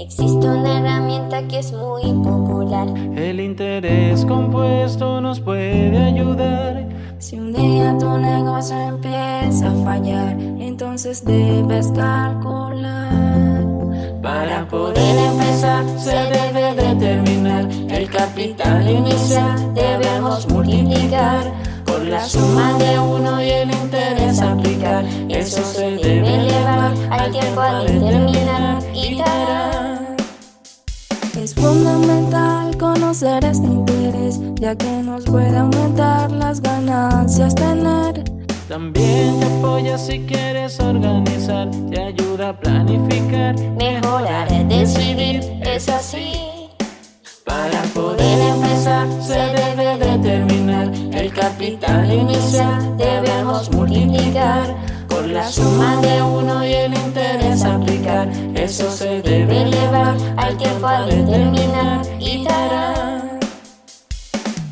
Existe una herramienta que es muy popular. El interés compuesto nos puede ayudar. Si un día tu negocio empieza a fallar, entonces debes calcular. Para poder empezar se debe determinar el capital inicial, debemos multiplicar por la suma de uno y el interés aplicar. Eso se debe elevar al tiempo a determinar conocer este interés, ya que nos puede aumentar las ganancias tener. También te apoya si quieres organizar, te ayuda a planificar, Mejorar, decidir, es así. Para poder empezar se debe determinar el capital inicial, debemos multiplicar por la suma de uno y el interés determinar y dará.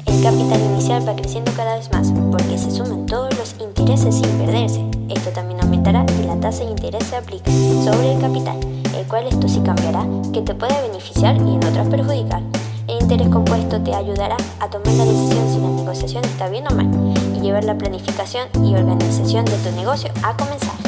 El capital inicial va creciendo cada vez más porque se suman todos los intereses sin perderse. Esto también aumentará y la tasa de interés se aplica sobre el capital, el cual esto sí cambiará, que te puede beneficiar y en otras perjudicar. El interés compuesto te ayudará a tomar la decisión si la negociación está bien o mal y llevar la planificación y organización de tu negocio a comenzar.